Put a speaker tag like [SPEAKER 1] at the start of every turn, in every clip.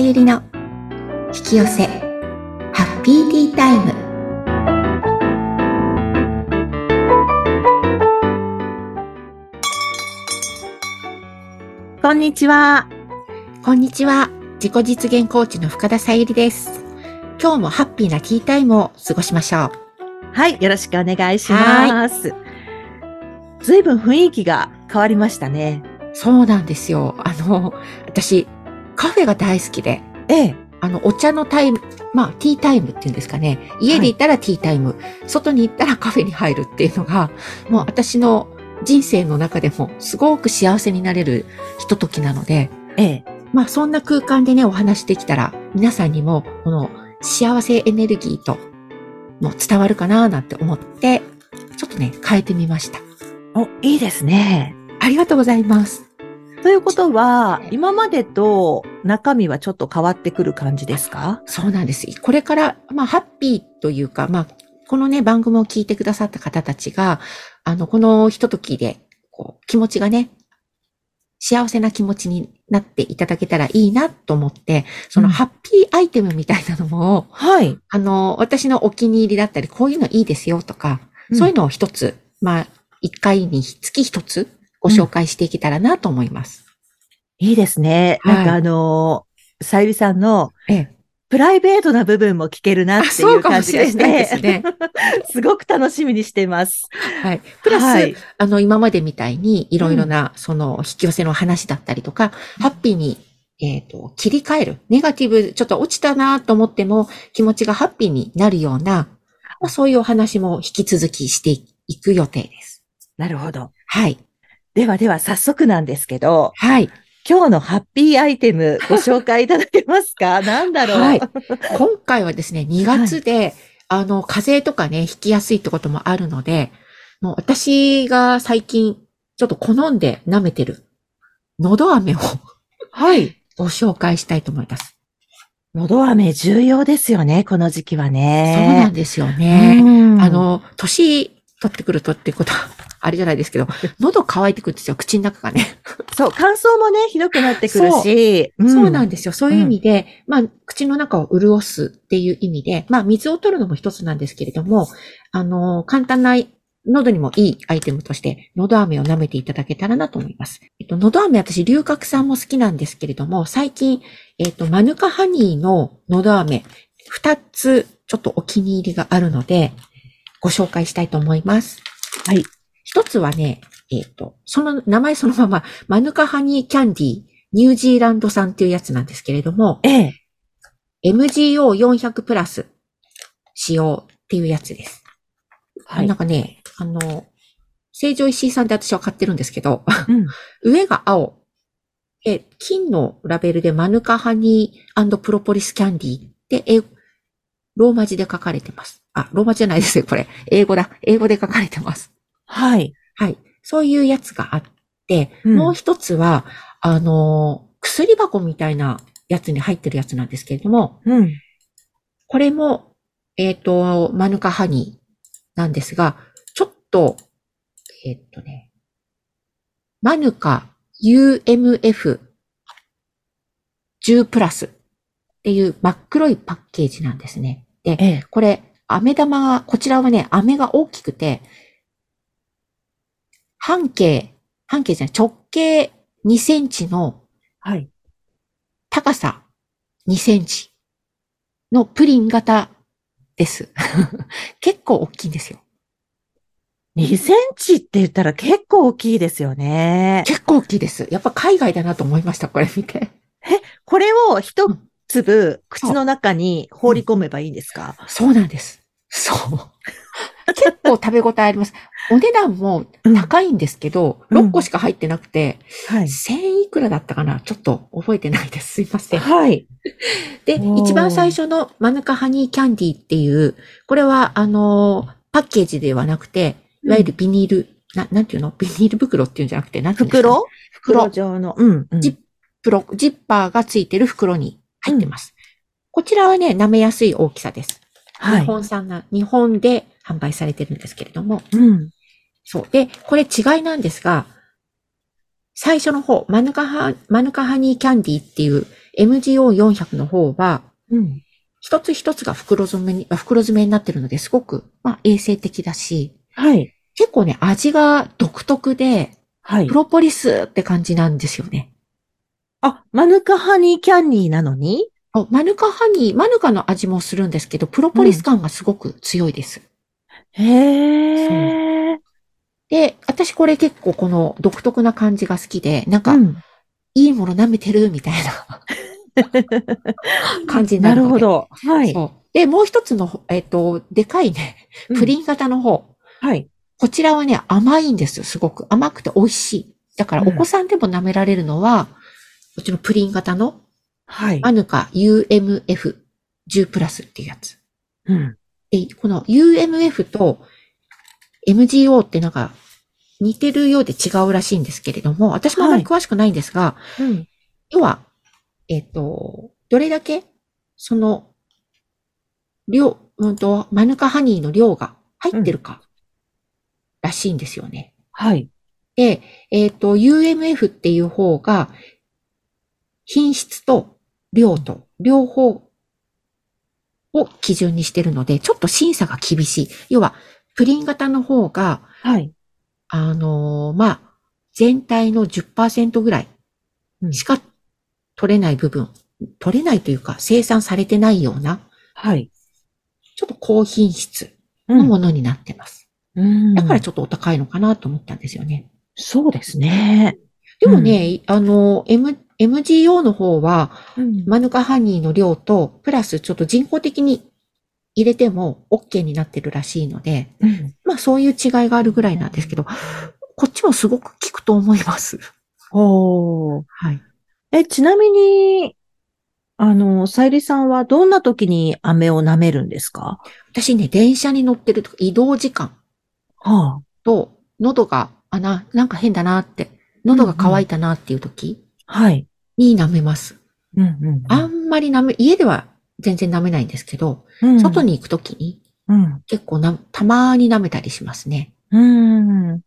[SPEAKER 1] ゆりの引き寄せハッピーティータイム
[SPEAKER 2] こんにちは。
[SPEAKER 1] こんにちは自己実現コーチの深田さゆりです今日もハッピーなティータイムを過ごしましょう
[SPEAKER 2] はい、よろしくお願いします。ずいぶん雰囲気が変わりましたね。
[SPEAKER 1] そうなんですよあの私カフェが大好きで
[SPEAKER 2] ええ。
[SPEAKER 1] あの、お茶のタイム、まあ、ティータイムっていうんですかね。家で行ったらティータイム、外に行ったらカフェに入るっていうのが、もう私の人生の中でもすごく幸せになれるひとときなので、
[SPEAKER 2] ええ。
[SPEAKER 1] まあ、そんな空間でね、お話できたら、皆さんにも、この幸せエネルギーと、もう伝わるかななんて思って、ちょっとね、変えてみました。
[SPEAKER 2] お、いいですね。
[SPEAKER 1] ありがとうございます。
[SPEAKER 2] ということは、今までと中身はちょっと変わってくる感じですか？
[SPEAKER 1] そうなんです。これから、まあ、ハッピーというか、まあ、このね、番組を聞いてくださった方たちが、あの、このひとときで、こう、気持ちがね、幸せな気持ちになっていただけたらいいなと思って、その
[SPEAKER 2] うん
[SPEAKER 1] ハッピーアイテムみたいなのも、
[SPEAKER 2] はい。
[SPEAKER 1] あの、私のお気に入りだったり、こういうのいいですよとか、そういうのを一つ、まあ、一回につき一つご紹介していけたらなと思います。
[SPEAKER 2] いいですね。
[SPEAKER 1] はい
[SPEAKER 2] なんかあのーさゆりさんの
[SPEAKER 1] ええ。
[SPEAKER 2] プライベートな部分も聞けるなっ
[SPEAKER 1] あ、
[SPEAKER 2] てい
[SPEAKER 1] そう
[SPEAKER 2] 感じがし
[SPEAKER 1] しれないです
[SPEAKER 2] て、
[SPEAKER 1] ね。
[SPEAKER 2] すごく楽しみにしています。
[SPEAKER 1] はい。プラス、
[SPEAKER 2] はい
[SPEAKER 1] あの、今までみたいに、いろいろな、その、引き寄せの話だったりとか、ハッピーに、えっ、と、切り替える。ネガティブ、ちょっと落ちたなと思っても、気持ちがハッピーになるような、まあ、そういうお話も引き続きしていく予定です。
[SPEAKER 2] なるほど。
[SPEAKER 1] はい。
[SPEAKER 2] ではでは早速なんですけど、
[SPEAKER 1] はい。
[SPEAKER 2] 今日のハッピーアイテムご紹介いただけますか？何だろう、
[SPEAKER 1] はい。今回はですね、2月で、あの、風邪とかね、引きやすいってこともあるので、もう私が最近、ちょっと好んで舐めてる、喉飴を
[SPEAKER 2] はい。
[SPEAKER 1] ご紹介したいと思います。
[SPEAKER 2] 喉飴重要ですよね、この時期は
[SPEAKER 1] そう
[SPEAKER 2] ね。
[SPEAKER 1] なんですよね。
[SPEAKER 2] うん
[SPEAKER 1] あ、の、年取ってくるとってことは、あれじゃないですけど、喉乾いてくるんですよ、口の中がね。
[SPEAKER 2] そう、乾燥もね、ひどくなってくるし。
[SPEAKER 1] そうなん
[SPEAKER 2] で
[SPEAKER 1] ですよ。そういう意味で、まあ、口の中を潤すっていう意味で、まあ、水を取るのも一つなんですけれども、あの、簡単な喉にもいいアイテムとして、喉飴を舐めていただけたらなと思います。えっと、喉飴私、龍角散も好きなんですけれども、最近、えっと、マヌカハニーの喉飴、二つ、ちょっとお気に入りがあるので、ご紹介したいと思います。
[SPEAKER 2] はい。
[SPEAKER 1] 一つはね、えっ、と、その名前そのまま、マヌカハニーキャンディー、ニュージーランド産っていうやつなんですけれども、
[SPEAKER 2] ええ。
[SPEAKER 1] MGO400 プラス使用っていうやつです。
[SPEAKER 2] はい
[SPEAKER 1] なん。かね、あの、成城石井さんで私は買ってるんですけど、
[SPEAKER 2] うん
[SPEAKER 1] 上が青。え、金のラベルでマヌカハニープロポリスキャンディーって、え、ローマ字で書かれてます。あ、ローマ字じゃないですよ、これ。英語だ。英語で書かれてます。
[SPEAKER 2] はい。
[SPEAKER 1] はい。そういうやつがあって、
[SPEAKER 2] うん
[SPEAKER 1] もう一つは、あの、薬箱みたいなやつに入ってるやつなんですけれども、
[SPEAKER 2] うん。
[SPEAKER 1] これも、えっ、と、マヌカハニーなんですが、ちょっと、えっ、とね、マヌカ UMF10 プラスっていう真っ黒いパッケージなんですね。で、
[SPEAKER 2] ええ。
[SPEAKER 1] これ、飴玉が、こちらはね、飴が大きくて、半径、半径じゃない、直径2センチの
[SPEAKER 2] はい。
[SPEAKER 1] 高さ2センチのプリン型です。結構大きいんですよ。
[SPEAKER 2] 2センチって言ったら結構大きいですよね。
[SPEAKER 1] 結構大きいです。やっぱ海外だなと思いました、これ見て。
[SPEAKER 2] これを一粒口の中に放り込めばいいんですか？
[SPEAKER 1] そうなんです。そう。結構食べ応えあります。お値段も高いんですけど、
[SPEAKER 2] うん
[SPEAKER 1] 6個しか入ってなくて、
[SPEAKER 2] はい。
[SPEAKER 1] 1000いくらだったかな？ちょっと覚えてないです。すいません。
[SPEAKER 2] はい。
[SPEAKER 1] で、一番最初のマヌカハニーキャンディーっていう、これは、あのーパッケージではなくて、いわゆるビニール、な、なんていうの？ビニール袋っていうんじゃなくて、なんていうんですか？ね、
[SPEAKER 2] 袋
[SPEAKER 1] 袋、
[SPEAKER 2] 状の。うん、うん。
[SPEAKER 1] ジップロ、ジッパーがついてる袋に入ってます。こちらはね、舐めやすい大きさです。
[SPEAKER 2] はい
[SPEAKER 1] 日。本産な、日本で販売されてるんですけれども。
[SPEAKER 2] うん。
[SPEAKER 1] そう。で、これ違いなんですが、最初の方、マヌカハ、マヌカハニーキャンディーっていう MGO400 の方は、
[SPEAKER 2] うん。
[SPEAKER 1] 一つ一つが袋詰めに、あ袋詰めになってるので、すごく、まあ、衛生的だし、
[SPEAKER 2] はい。
[SPEAKER 1] 結構ね、味が独特で、
[SPEAKER 2] はい
[SPEAKER 1] プ。ロポリスって感じなんですよね。
[SPEAKER 2] あ、マヌカハニーキャンディーなのに？
[SPEAKER 1] あマヌカハニー、マヌカの味もするんですけど、プロポリス感がすごく強いです。
[SPEAKER 2] へえ。
[SPEAKER 1] で、私これ結構この独特な感じが好きで、なんか、
[SPEAKER 2] うん。
[SPEAKER 1] いいもの舐めてるみたいな 感じにな
[SPEAKER 2] な
[SPEAKER 1] るので。
[SPEAKER 2] るほど。はい。
[SPEAKER 1] で、もう一つの、えっ、と、でかいね、プリン型の方。
[SPEAKER 2] はい。
[SPEAKER 1] こちらはね、甘いんですよ、すごく。甘くて美味しい。だから、
[SPEAKER 2] うん
[SPEAKER 1] お子さんでも舐められるのは、こっちのプリン型の、
[SPEAKER 2] はい。
[SPEAKER 1] マヌカ UMF10 プラスっていうやつ。
[SPEAKER 2] うん。
[SPEAKER 1] で、この UMF と MGO ってなんか似てるようで違うらしいんですけれども、私もあまり詳しくないんですが、
[SPEAKER 2] うん。
[SPEAKER 1] 要は、えっ、と、どれだけ、その、量、うんと、マヌカハニーの量が入ってるか、らしいんですよね。
[SPEAKER 2] はい。
[SPEAKER 1] で、えっ、と、UMF っていう方が、品質と量と両方を基準にしてるので、ちょっと審査が厳しい。要は、プリン型の方が、
[SPEAKER 2] はい。
[SPEAKER 1] あのーまあ、全体の10%ぐらい
[SPEAKER 2] うん
[SPEAKER 1] しか取れない部分、取れないというか生産されてないような、
[SPEAKER 2] はい。
[SPEAKER 1] ちょっと高品質
[SPEAKER 2] うん。
[SPEAKER 1] のものになってます。
[SPEAKER 2] うん
[SPEAKER 1] だからちょっとお高いのかなと思ったんですよね。
[SPEAKER 2] そうですね。
[SPEAKER 1] でもね、あの、M、MGO の方は、
[SPEAKER 2] うん
[SPEAKER 1] マヌカハニーの量と、プラスちょっと人工的に入れても OK になってるらしいので、
[SPEAKER 2] うん。
[SPEAKER 1] まあそういう違いがあるぐらいなんですけど、こっちもすごく効くと思います。
[SPEAKER 2] ほう。
[SPEAKER 1] はい。
[SPEAKER 2] え、ちなみに、あの、さゆりさんはどんな時に飴を舐めるんですか？
[SPEAKER 1] 私ね、電車に乗ってると移動時間
[SPEAKER 2] は
[SPEAKER 1] と、喉が、あな、なんか変だなって、喉が渇いたなっていう時
[SPEAKER 2] あ。はい。
[SPEAKER 1] に舐めます。
[SPEAKER 2] うんうん。
[SPEAKER 1] あんまり舐め、家では全然舐めないんですけど、
[SPEAKER 2] うん
[SPEAKER 1] 外。に行く時に
[SPEAKER 2] うん。
[SPEAKER 1] 結構な、たまに舐めたりしますね。
[SPEAKER 2] うん。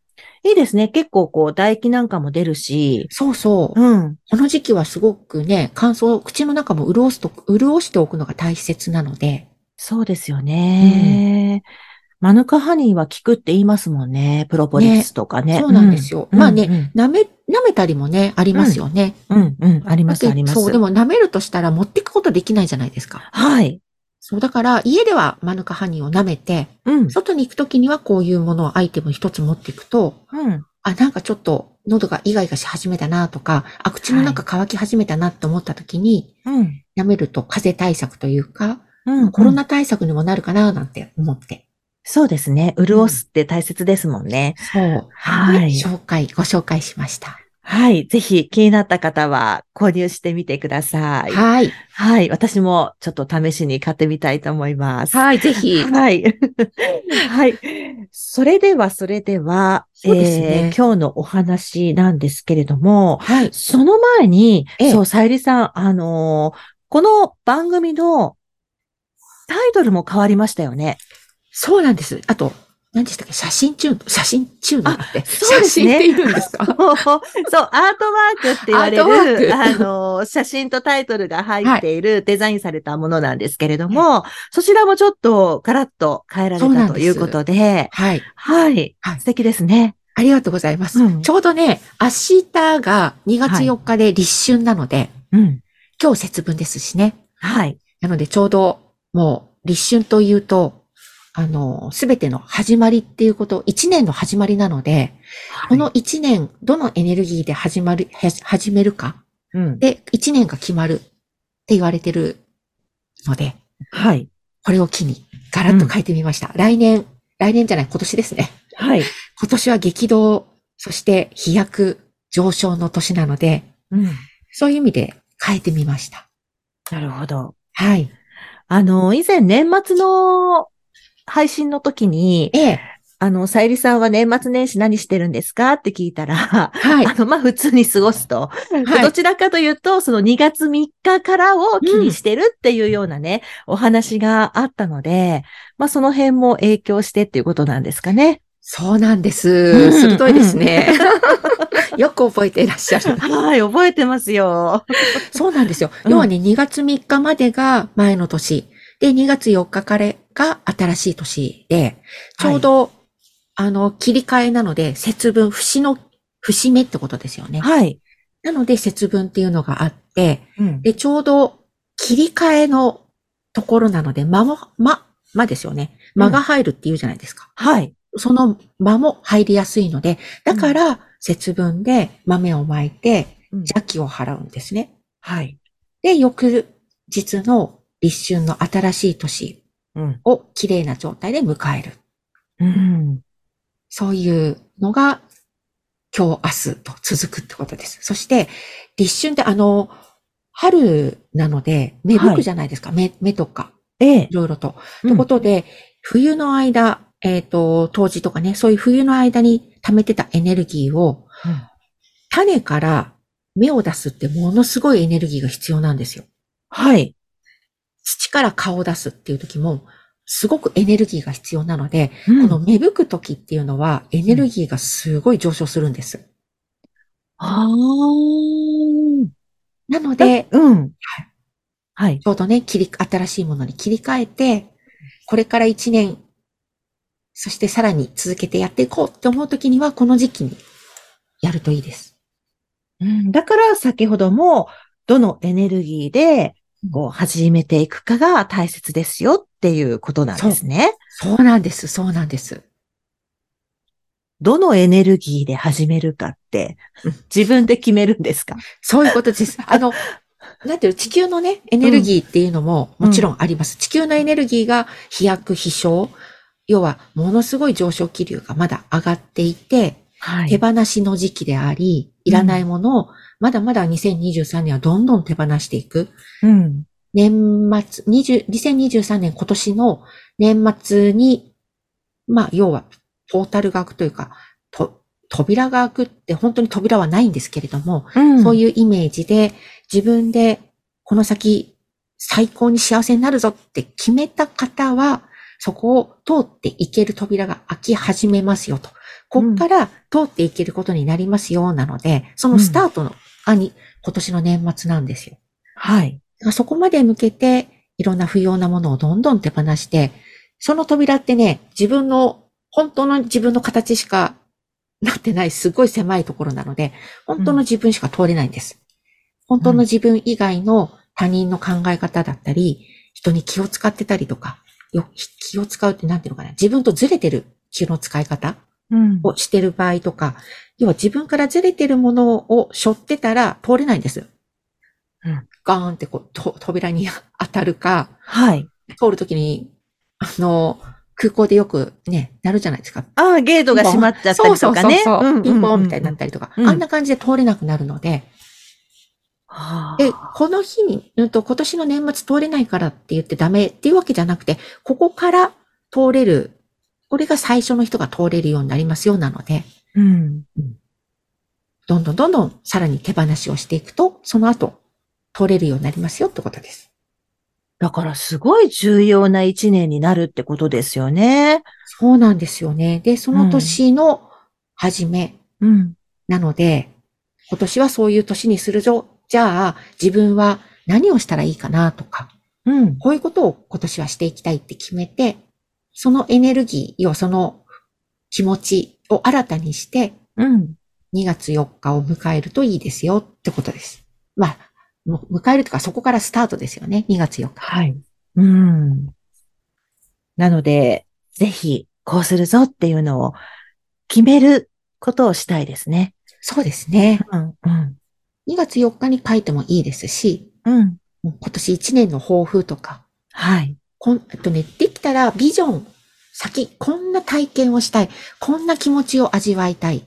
[SPEAKER 2] いいですね。結構こう、唾液なんかも出るし。
[SPEAKER 1] そうそう。
[SPEAKER 2] うん。
[SPEAKER 1] この時期はすごくね、乾燥、口の中も潤すと、潤しておくのが大切なので、
[SPEAKER 2] そうですよね。マヌカハニーは効くって言いますもんね。プロポリスとかね。
[SPEAKER 1] そうなんですよ。まあね、
[SPEAKER 2] ね。
[SPEAKER 1] 舐め、舐めたりもね、ありますよね。
[SPEAKER 2] うん、うん、うんあります、あります。
[SPEAKER 1] そう、でも舐めるとしたら持っていくことできないじゃないですか。
[SPEAKER 2] はい。
[SPEAKER 1] そう、だから家ではマヌカハニーを舐めて、
[SPEAKER 2] うん。
[SPEAKER 1] 外に行くときにはこういうものをアイテム一つ持っていくと、
[SPEAKER 2] うん。
[SPEAKER 1] あ、なんかちょっと喉がイガイガし始めたなとか、あ、口の中乾き始めたなって思ったときに、
[SPEAKER 2] うん。
[SPEAKER 1] 舐めると風邪対策というか、
[SPEAKER 2] うん。
[SPEAKER 1] コロナ対策にもなるかななんて思って。
[SPEAKER 2] そうですね。潤すって大切ですもんね。
[SPEAKER 1] そう。
[SPEAKER 2] はい
[SPEAKER 1] 紹介、ご紹介しました。
[SPEAKER 2] はい。ぜひ気になった方は購入してみてください。
[SPEAKER 1] はい。
[SPEAKER 2] はい。私もちょっと試しに買ってみたいと思います。
[SPEAKER 1] はい、ぜひ。
[SPEAKER 2] はい。はい。それでは、それでは、
[SPEAKER 1] そうですね
[SPEAKER 2] えー今日のお話なんですけれども、
[SPEAKER 1] はい。
[SPEAKER 2] その前に、
[SPEAKER 1] ええ
[SPEAKER 2] そう、さゆりさん、あのーこの番組のタイトルも変わりましたよね。
[SPEAKER 1] そうなんです。あと、何でしたっけ？写真チューン、写真チューンって。
[SPEAKER 2] ね
[SPEAKER 1] 写真って言うんですか？
[SPEAKER 2] そう、アートワークって言われる、
[SPEAKER 1] ク
[SPEAKER 2] あの、写真とタイトルが入っているデザインされたものなんですけれども、そちらもちょっとガラッと変えられたということで、
[SPEAKER 1] はい。
[SPEAKER 2] はい、
[SPEAKER 1] はい
[SPEAKER 2] 素敵ですね。
[SPEAKER 1] ありがとうございます。
[SPEAKER 2] うん
[SPEAKER 1] ちょうどね、明日が2月4日で立春なので、
[SPEAKER 2] うん。
[SPEAKER 1] 今日節分ですしね。
[SPEAKER 2] はい。
[SPEAKER 1] なのでちょうどもう立春というと、あの、すべての始まりっていうこと、1年の始まりなので、この1年、どのエネルギーで始まる、へ始めるか、
[SPEAKER 2] うん、
[SPEAKER 1] で、1年が決まるって言われてるので、
[SPEAKER 2] はい。
[SPEAKER 1] これを機にガラッと変えてみました。来年、来年じゃない、今年ですね。
[SPEAKER 2] はい。
[SPEAKER 1] 今年は激動、そして飛躍上昇の年なので、
[SPEAKER 2] うん。
[SPEAKER 1] そういう意味で変えてみました。
[SPEAKER 2] なるほど。
[SPEAKER 1] はい。
[SPEAKER 2] あの、以前年末の配信の時に、
[SPEAKER 1] ええ。
[SPEAKER 2] あの、さゆりさんは年末年始何してるんですかって聞いたら、
[SPEAKER 1] はい。
[SPEAKER 2] あの、まあ、普通に過ごすと。
[SPEAKER 1] はい
[SPEAKER 2] どちらかというと、その2月3日からを気にしてるっていうようなね、お話があったので、まあ、その辺も影響してっていうことなんですかね。
[SPEAKER 1] そうなんで
[SPEAKER 2] う
[SPEAKER 1] す。
[SPEAKER 2] ん
[SPEAKER 1] 鋭いですね。よく覚えていらっしゃる。
[SPEAKER 2] はい、覚えてますよ。
[SPEAKER 1] そうなんですよ。
[SPEAKER 2] うん
[SPEAKER 1] 要はね、2月3日までが前の年。で、2月4日からが新しい年で、ちょうど、あの、切り替えなので、節分、節の、節目ってことですよね。
[SPEAKER 2] はい。
[SPEAKER 1] なので、節分っていうのがあって、
[SPEAKER 2] うん。
[SPEAKER 1] で、ちょうど切り替えのところなので、間も、間、間ですよね。間が入るっていうじゃないですか。
[SPEAKER 2] はい。
[SPEAKER 1] その間も入りやすいので、だから、節分で豆をまいて
[SPEAKER 2] うん
[SPEAKER 1] 邪気を払うんですね。
[SPEAKER 2] はい。
[SPEAKER 1] で、翌日の立春の新しい年
[SPEAKER 2] うん。
[SPEAKER 1] を綺麗な状態で迎える。
[SPEAKER 2] うん。
[SPEAKER 1] そういうのが今日明日と続くってことです。そして、立春ってあの、春なので、芽吹くじゃないですか。芽、芽とか、
[SPEAKER 2] ええ
[SPEAKER 1] い。ろいろと。
[SPEAKER 2] うん
[SPEAKER 1] ということで、冬の間、えっ、と、冬至とかね、そういう冬の間に溜めてたエネルギーを、
[SPEAKER 2] うん
[SPEAKER 1] 種から芽を出すってものすごいエネルギーが必要なんですよ。
[SPEAKER 2] はい。
[SPEAKER 1] 土から顔を出すっていう時も、すごくエネルギーが必要なので、
[SPEAKER 2] うん
[SPEAKER 1] この芽吹く時っていうのは、エネルギーがすごい上昇するんです。
[SPEAKER 2] あー
[SPEAKER 1] なので、
[SPEAKER 2] うん。はい。
[SPEAKER 1] ちょうどね、切り、新しいものに切り替えて、これから一年、そしてさらに続けてやっていこうって思う時には、この時期にやるといいです。
[SPEAKER 2] うんだから先ほども、どのエネルギーで、こう、始めていくかが大切ですよっていうことなんですね。
[SPEAKER 1] そうなんです、そうなんです。
[SPEAKER 2] どのエネルギーで始めるかって
[SPEAKER 1] うん、
[SPEAKER 2] 自分で決めるんですか？
[SPEAKER 1] そういうことです。あの、なんていうの地球のね、エネルギーっていうのももちろんあります。地球のエネルギーが飛躍、飛翔。要は、ものすごい上昇気流がまだ上がっていて、
[SPEAKER 2] は
[SPEAKER 1] 手放しの時期であり、いらないものを、まだまだ2023年はどんどん手放していく。
[SPEAKER 2] うん。
[SPEAKER 1] 年末、20 2023年今年の年末に、まあ、要は、ポータルが開くというか、と、扉が開くって本当に扉はないんですけれども、
[SPEAKER 2] うん。
[SPEAKER 1] そういうイメージで自分でこの先最高に幸せになるぞって決めた方は、そこを通っていける扉が開き始めますよと。こっから通っていけることになりますよなので、そのスタートの、あに、今年の年末なんですよ。
[SPEAKER 2] はい。
[SPEAKER 1] そこまで向けて、いろんな不要なものをどんどん手放して、その扉ってね、自分の、本当の自分の形しかなってない、すごい狭いところなので、本当の自分しか通れないんです。本当の自分以外の他人の考え方だったり、人に気を使ってたりとか、よ気を使うってなんていうのかな、自分とずれてる気の使い方
[SPEAKER 2] うん。
[SPEAKER 1] をしてる場合とか、要は自分からずれてるものを背負ってたら通れないんです。
[SPEAKER 2] うん
[SPEAKER 1] ガーンってこう、と扉に当たるか、
[SPEAKER 2] はい。
[SPEAKER 1] 通るときに、あの、空港でよくね、なるじゃないですか。
[SPEAKER 2] ああ、ゲートが閉まっちゃったりとかね。
[SPEAKER 1] そうそうそうそう、ピンポンみたいにな
[SPEAKER 2] な
[SPEAKER 1] ったりとか、
[SPEAKER 2] うん
[SPEAKER 1] あんな感じで通れなくなるので、で、この日に、うんと、今年の年末通れないからって言ってダメっていうわけじゃなくて、ここから通れる、これが最初の人が通れるようになりますよなので、
[SPEAKER 2] うん。
[SPEAKER 1] どんどんどんどんさらに手放しをしていくと、その後、通れるようになりますよってことです。
[SPEAKER 2] だからすごい重要な一年になるってことですよね。
[SPEAKER 1] そうなんですよね。で、その年の初め
[SPEAKER 2] うん。
[SPEAKER 1] なので、今年はそういう年にするぞ。じゃあ、自分は何をしたらいいかなとか、
[SPEAKER 2] うん。
[SPEAKER 1] こういうことを今年はしていきたいって決めて、そのエネルギー、要はその気持ちを新たにして、
[SPEAKER 2] うん。
[SPEAKER 1] 2月4日を迎えるといいですよってことです。まあ、迎えるとかそこからスタートですよね。2月4日。
[SPEAKER 2] はい。うん。なので、ぜひ、こうするぞっていうのを決めることをしたいですね。
[SPEAKER 1] そうですね。
[SPEAKER 2] うん。うん。
[SPEAKER 1] 2月4日に書いてもいいですし、
[SPEAKER 2] うん。
[SPEAKER 1] 今年1年の抱負とか、
[SPEAKER 2] はい。
[SPEAKER 1] こん、えっとね、できたらビジョン、先、こんな体験をしたい、こんな気持ちを味わいたい。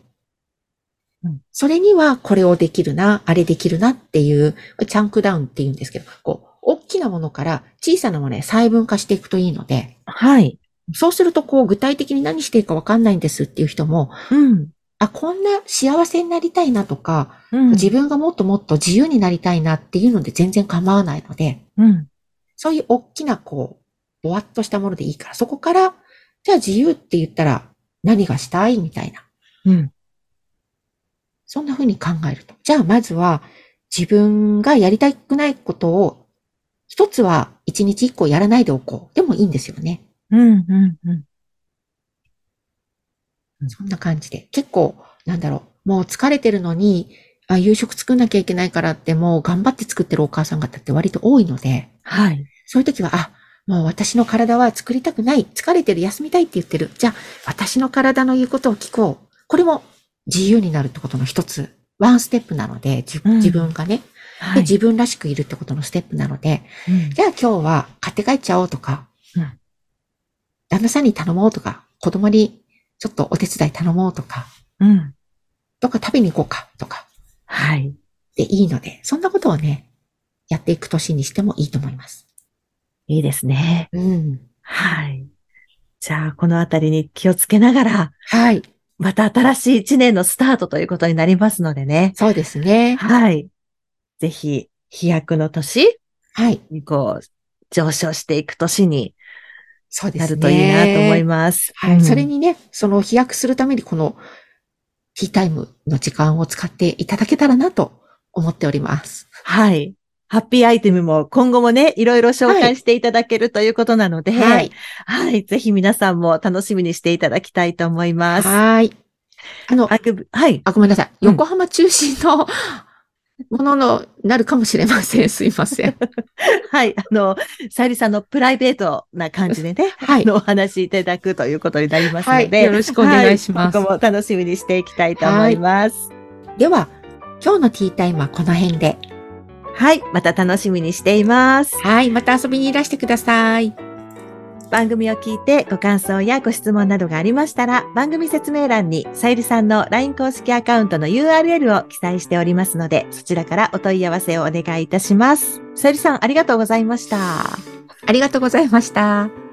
[SPEAKER 2] うん
[SPEAKER 1] それにはこれをできるな、あれできるなっていう、チャンクダウンって言うんですけど、こう、大きなものから小さなものへ細分化していくといいので、
[SPEAKER 2] はい。
[SPEAKER 1] そうするとこう、具体的に何していいかわかんないんですっていう人も、
[SPEAKER 2] うん。
[SPEAKER 1] あ、こんな幸せになりたいなとか、
[SPEAKER 2] うん。
[SPEAKER 1] 自分がもっともっと自由になりたいなっていうので全然構わないので、
[SPEAKER 2] うん。
[SPEAKER 1] そういう大きなこう、ぼわっとしたものでいいから、そこから、じゃあ自由って言ったら何がしたいみたいな。
[SPEAKER 2] うん。
[SPEAKER 1] そんな風に考えると。じゃあまずは自分がやりたくないことを一つは一日一個やらないでおこう。でもいいんですよね。
[SPEAKER 2] うん。うん。うん。
[SPEAKER 1] そんな感じで。結構、なんだろう。もう疲れてるのに、あ、夕食作んなきゃいけないからってもう頑張って作ってるお母さん方って割と多いので、
[SPEAKER 2] はい。
[SPEAKER 1] そういう時は、あ、もう私の体は作りたくない。疲れてる、休みたいって言ってる。じゃあ、私の体の言うことを聞こう。これも自由になるってことの一つ。ワンステップなので、自
[SPEAKER 2] うん
[SPEAKER 1] 自分がね、で、
[SPEAKER 2] はい。
[SPEAKER 1] 自分らしくいるってことのステップなので、
[SPEAKER 2] うん
[SPEAKER 1] じゃあ今日は買って帰っちゃおうとか、
[SPEAKER 2] うん
[SPEAKER 1] 旦那さんに頼もうとか、子供にちょっとお手伝い頼もうとか、
[SPEAKER 2] うん。
[SPEAKER 1] どっか食べに行こうかとか
[SPEAKER 2] はい。
[SPEAKER 1] でいいので、そんなことをね、やっていく年にしてもいいと思います。
[SPEAKER 2] いいですね。
[SPEAKER 1] うん。
[SPEAKER 2] はい。じゃあ、このあたりに気をつけながら、
[SPEAKER 1] はい。
[SPEAKER 2] また新しい一年のスタートということになりますのでね。
[SPEAKER 1] そうですね。
[SPEAKER 2] はい。ぜひ、飛躍の年
[SPEAKER 1] はい。
[SPEAKER 2] にこう、上昇していく年にな
[SPEAKER 1] そうですね。
[SPEAKER 2] るといいなと思い
[SPEAKER 1] ま
[SPEAKER 2] ます。
[SPEAKER 1] はい。
[SPEAKER 2] うん
[SPEAKER 1] それにね、その飛躍するためにこのティータイムの時間を使っていただけたらなと思っております。
[SPEAKER 2] はい。ハッピーアイテムも今後もね、いろいろ紹介していただけるということなので、
[SPEAKER 1] は
[SPEAKER 2] はい。
[SPEAKER 1] い。
[SPEAKER 2] ぜひ皆さんも楽しみにしていただきたいと思います。
[SPEAKER 1] はい。あの、
[SPEAKER 2] あくはい。
[SPEAKER 1] あ、ごめんなさい。
[SPEAKER 2] うん
[SPEAKER 1] 横浜中心のもののなるかもしれません。すいません。
[SPEAKER 2] はい。あの、さゆりさんのプライベートな感じでね、
[SPEAKER 1] はい
[SPEAKER 2] あのお話しいただくということになりますので、
[SPEAKER 1] はいよろしくお願いします
[SPEAKER 2] はい今後も楽しみにしていきたいと思います。
[SPEAKER 1] では、今日のティータイムはこの辺で。
[SPEAKER 2] はい。また楽しみにしています。
[SPEAKER 1] はい。また遊びにいらしてください。
[SPEAKER 2] 番組を聞いてご感想やご質問などがありましたら、番組説明欄にさゆりさんの LINE 公式アカウントの URL を記載しておりますので、そちらからお問い合わせをお願いいたします。さゆりさん、ありがとうございました。
[SPEAKER 1] ありがとうございました。